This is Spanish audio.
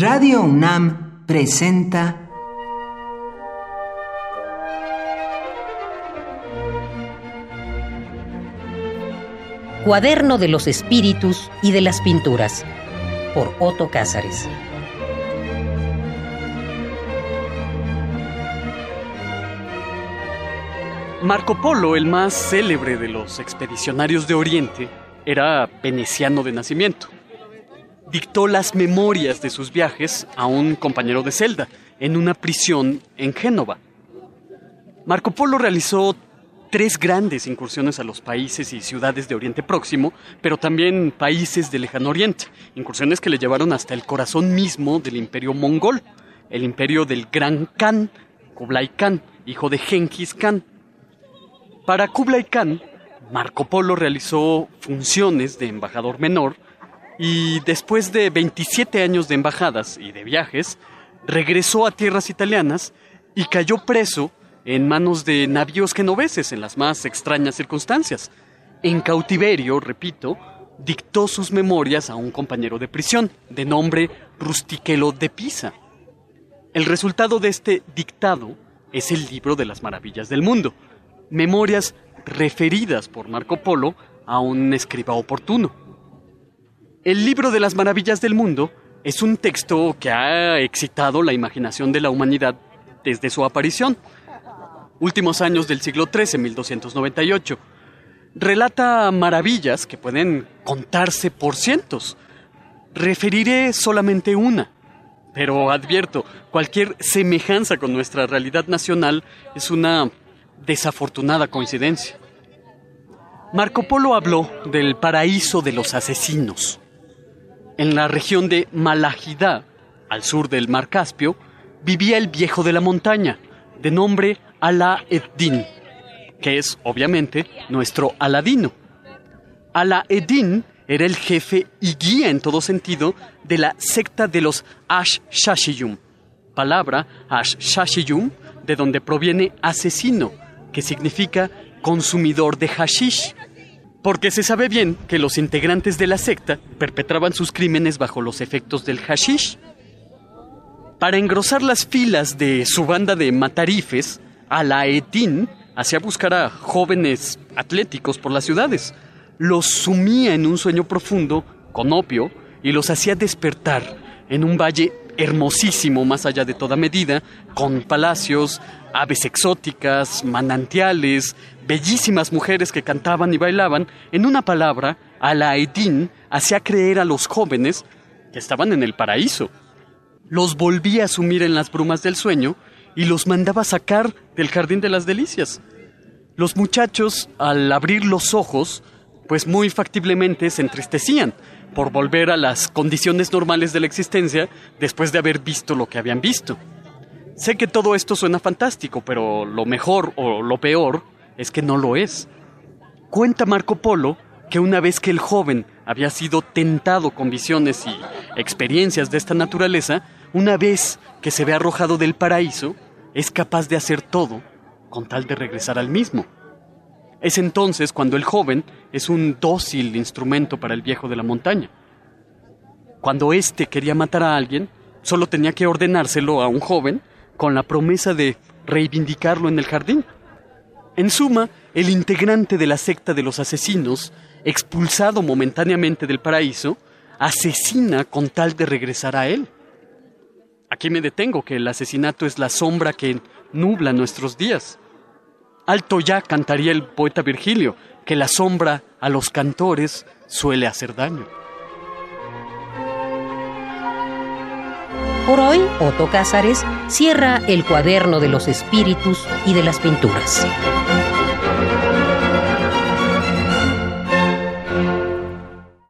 Radio UNAM presenta Cuaderno de los Espíritus y de las Pinturas por Otto Cázares. Marco Polo, el más célebre de los expedicionarios de Oriente, era veneciano de nacimiento. Dictó las memorias de sus viajes a un compañero de celda en una prisión en Génova. Marco Polo realizó tres grandes incursiones a los países y ciudades de Oriente Próximo, pero también países del Lejano Oriente, incursiones que le llevaron hasta el corazón mismo del imperio mongol, el imperio del Gran Khan, Kublai Khan, hijo de Genghis Khan. Para Kublai Khan, Marco Polo realizó funciones de embajador menor y después de 27 años de embajadas y de viajes, regresó a tierras italianas y cayó preso en manos de navíos genoveses en las más extrañas circunstancias. En cautiverio, repito, dictó sus memorias a un compañero de prisión, de nombre Rustiquelo de Pisa. El resultado de este dictado es el libro de las maravillas del mundo, memorias referidas por Marco Polo a un escriba oportuno. El libro de las maravillas del mundo es un texto que ha excitado la imaginación de la humanidad desde su aparición, últimos años del siglo XIII, 1298. Relata maravillas que pueden contarse por cientos. Referiré solamente una, pero advierto, cualquier semejanza con nuestra realidad nacional es una desafortunada coincidencia. Marco Polo habló del paraíso de los asesinos. En la región de Malajida, al sur del mar Caspio, vivía el viejo de la montaña, de nombre Ala Eddin, que es obviamente nuestro Aladino. Ala Eddin era el jefe y guía en todo sentido de la secta de los Ash-Shashiyum, palabra Ash-Shashiyum, de donde proviene asesino, que significa consumidor de hashish. Porque se sabe bien que los integrantes de la secta perpetraban sus crímenes bajo los efectos del hashish. Para engrosar las filas de su banda de matarifes, Alaeddin hacía buscar a jóvenes atléticos por las ciudades. Los sumía en un sueño profundo, con opio, y los hacía despertar en un valle hermosísimo más allá de toda medida, con palacios, aves exóticas, manantiales, bellísimas mujeres que cantaban y bailaban. En una palabra, Alaeddin hacía creer a los jóvenes que estaban en el paraíso. Los volvía a sumir en las brumas del sueño y los mandaba sacar del jardín de las delicias. Los muchachos, al abrir los ojos, pues muy factiblemente se entristecían por volver a las condiciones normales de la existencia después de haber visto lo que habían visto. Sé que todo esto suena fantástico, pero lo mejor o lo peor es que no lo es. Cuenta Marco Polo que una vez que el joven había sido tentado con visiones y experiencias de esta naturaleza, una vez que se ve arrojado del paraíso, es capaz de hacer todo con tal de regresar al mismo. Es entonces cuando el joven es un dócil instrumento para el viejo de la montaña. Cuando éste quería matar a alguien, solo tenía que ordenárselo a un joven con la promesa de reivindicarlo en el jardín. En suma, el integrante de la secta de los asesinos, expulsado momentáneamente del paraíso, asesina con tal de regresar a él. Aquí me detengo, que el asesinato es la sombra que nubla nuestros días. Alto ya cantaría el poeta Virgilio, que la sombra a los cantores suele hacer daño. Por hoy, Otto Cázares cierra el cuaderno de los espíritus y de las pinturas.